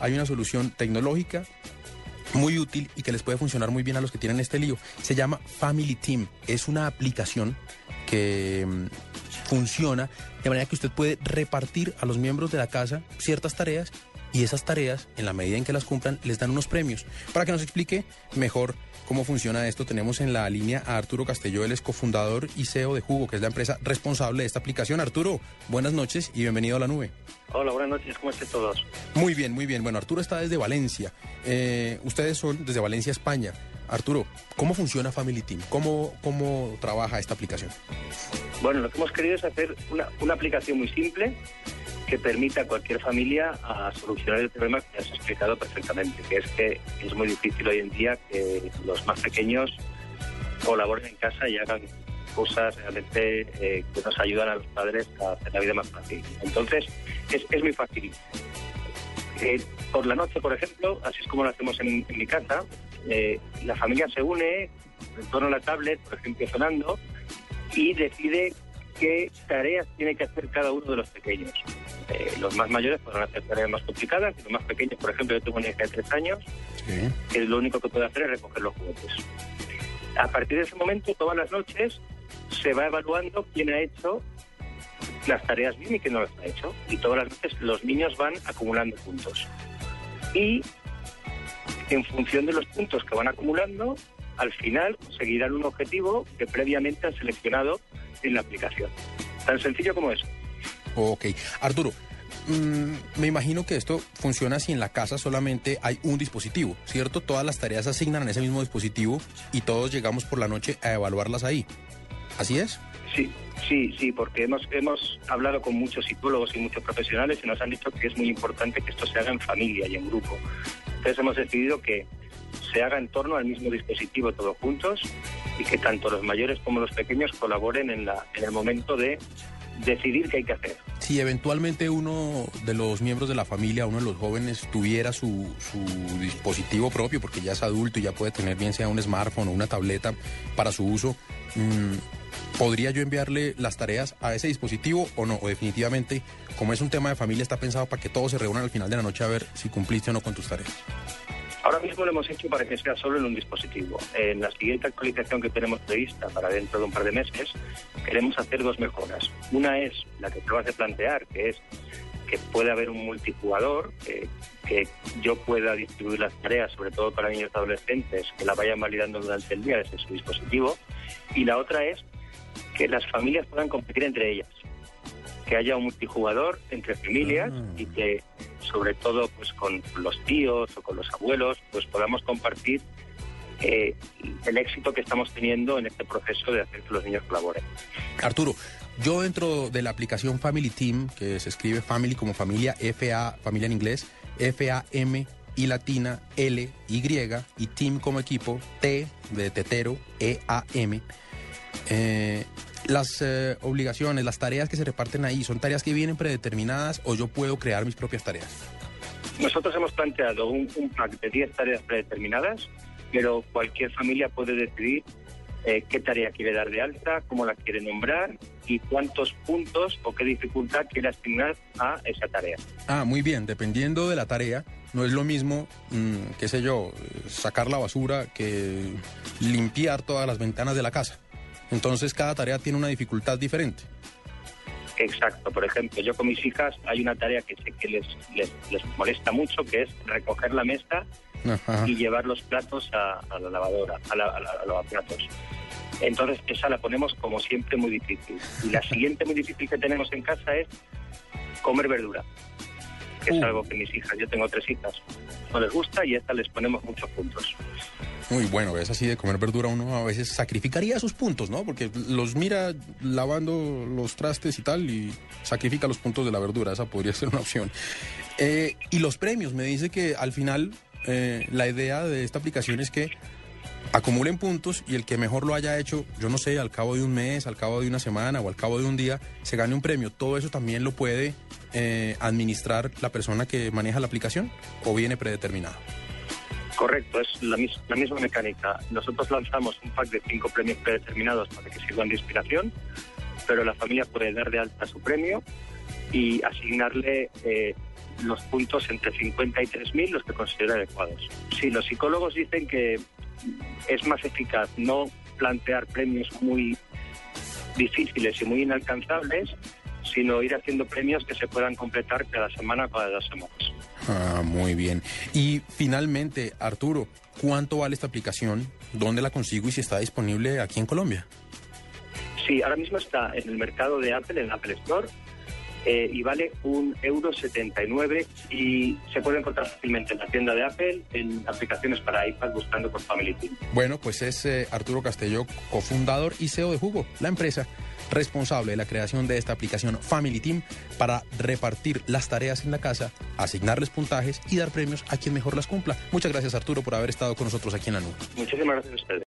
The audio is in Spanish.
Hay una solución tecnológica muy útil y que les puede funcionar muy bien a los que tienen este lío. Se llama Family Team. Es una aplicación que mm, funciona de manera que usted puede repartir a los miembros de la casa ciertas tareas y esas tareas, en la medida en que las cumplan, les dan unos premios. Para que nos explique mejor cómo funciona esto, tenemos en la línea a Arturo Castelló, él es cofundador y CEO de Jugo, que es la empresa responsable de esta aplicación. Arturo, buenas noches y bienvenido a la nube. Hola, buenas noches, ¿cómo están todos? Muy bien, muy bien. Bueno, Arturo está desde Valencia. Eh, ustedes son desde Valencia, España. Arturo, ¿cómo funciona Family Team? ¿Cómo, cómo trabaja esta aplicación? Bueno, lo que hemos querido es hacer una, una aplicación muy simple que permita a cualquier familia a solucionar el problema que has explicado perfectamente, que es que es muy difícil hoy en día que los más pequeños colaboren en casa y hagan cosas realmente eh, que nos ayudan a los padres a hacer la vida más fácil. Entonces, es, es muy fácil. Eh, por la noche, por ejemplo, así es como lo hacemos en, mi casa, eh, la familia se une en torno a la tablet, por ejemplo, sonando, y decide qué tareas tiene que hacer cada uno de los pequeños. Eh, los más mayores podrán hacer tareas más complicadas, y los más pequeños, por ejemplo, yo tengo una hija de tres años, que lo único que puede hacer es recoger los juguetes. A partir de ese momento, todas las noches, se va evaluando quién ha hecho las tareas bien y quién no las ha hecho. Y todas las noches los niños van acumulando puntos. Y en función de los puntos que van acumulando, al final conseguirán un objetivo que previamente han seleccionado en la aplicación. Tan sencillo como eso. Ok. Arturo, mm, me imagino que esto funciona si en la casa solamente hay un dispositivo, ¿cierto? Todas las tareas se asignan en ese mismo dispositivo y todos llegamos por la noche a evaluarlas ahí. ¿Así es? Sí, sí, sí, porque hemos, hemos hablado con muchos psicólogos y muchos profesionales y nos han dicho que es muy importante que esto se haga en familia y en grupo. Entonces hemos decidido que se haga en torno al mismo dispositivo todos juntos y que tanto los mayores como los pequeños colaboren en, la, en el momento de decidir qué hay que hacer. Si eventualmente uno de los miembros de la familia, uno de los jóvenes, tuviera su, dispositivo propio, porque ya es adulto y ya puede tener bien sea un smartphone o una tableta para su uso, mm, ¿podría yo enviarle las tareas a ese dispositivo o no? O definitivamente, como es un tema de familia, está pensado para que todos se reúnan al final de la noche a ver si cumpliste o no con tus tareas. Ahora mismo lo hemos hecho para que sea solo en un dispositivo. En la siguiente actualización que tenemos prevista para dentro de un par de meses, queremos hacer dos mejoras. Una es la que acabas de plantear, que es que puede haber un multijugador, que, que yo pueda distribuir las tareas, sobre todo para niños y adolescentes, que la vayan validando durante el día desde su dispositivo. Y la otra es que las familias puedan competir entre ellas que haya un multijugador entre familias y que sobre todo pues con los tíos o con los abuelos pues podamos compartir eh, el éxito que estamos teniendo en este proceso de hacer que los niños colaboren. Arturo, yo dentro de la aplicación Family Team, que se escribe Family como familia, F-A, familia en inglés, F-A-M y latina, L, Y, y Team como equipo, T de tetero, E-A-M. Eh, las eh, obligaciones, las tareas que se reparten ahí, ¿son tareas que vienen predeterminadas o yo puedo crear mis propias tareas? Nosotros hemos planteado un, un pack de 10 tareas predeterminadas, pero cualquier familia puede decidir eh, qué tarea quiere dar de alta, cómo la quiere nombrar y cuántos puntos o qué dificultad quiere asignar a esa tarea. Ah, muy bien, dependiendo de la tarea, no es lo mismo, mm, qué sé yo, sacar la basura que limpiar todas las ventanas de la casa. Entonces cada tarea tiene una dificultad diferente. Exacto, por ejemplo, yo con mis hijas hay una tarea que sé que les, les, les molesta mucho, que es recoger la mesa Ajá. y llevar los platos a, a la lavadora, a, la, a, la- a los lavaplatos. Entonces esa la ponemos como siempre muy difícil. Y la siguiente muy difícil que tenemos en casa es comer verdura. Que es Uh. algo que mis hijas, yo tengo tres hijas, no les gusta y a estas les ponemos muchos puntos. Muy bueno, es así de comer verdura, uno a veces sacrificaría sus puntos, ¿no? Porque los mira lavando los trastes y tal y sacrifica los puntos de la verdura, esa podría ser una opción. Eh, y los premios, me dice que al final eh, la idea de esta aplicación es que acumulen puntos y el que mejor lo haya hecho, yo no sé, al cabo de un mes, al cabo de una semana o al cabo de un día, se gane un premio. Todo eso también lo puede eh, administrar la persona que maneja la aplicación o viene predeterminado. Correcto, es la, mis- la misma mecánica. Nosotros lanzamos un pack de cinco premios predeterminados para que sirvan de inspiración, pero la familia puede dar de alta su premio y asignarle eh, los puntos entre 50 y 3.000, los que considera adecuados. Sí, los psicólogos dicen que es más eficaz no plantear premios muy difíciles y muy inalcanzables, sino ir haciendo premios que se puedan completar cada semana o cada dos semanas. Ah, muy bien. Y finalmente, Arturo, ¿cuánto vale esta aplicación? ¿Dónde la consigo y si está disponible aquí en Colombia? Sí, ahora mismo está en el mercado de Apple, en Apple Store, eh, y vale un euro 79 y se puede encontrar fácilmente en la tienda de Apple, en aplicaciones para iPad buscando por Family Team. Bueno, pues es eh, Arturo Castelló, cofundador y CEO de Jugo, la empresa responsable de la creación de esta aplicación Family Team para repartir las tareas en la casa, asignarles puntajes y dar premios a quien mejor las cumpla. Muchas gracias Arturo por haber estado con nosotros aquí en la nube. Muchísimas gracias a ustedes.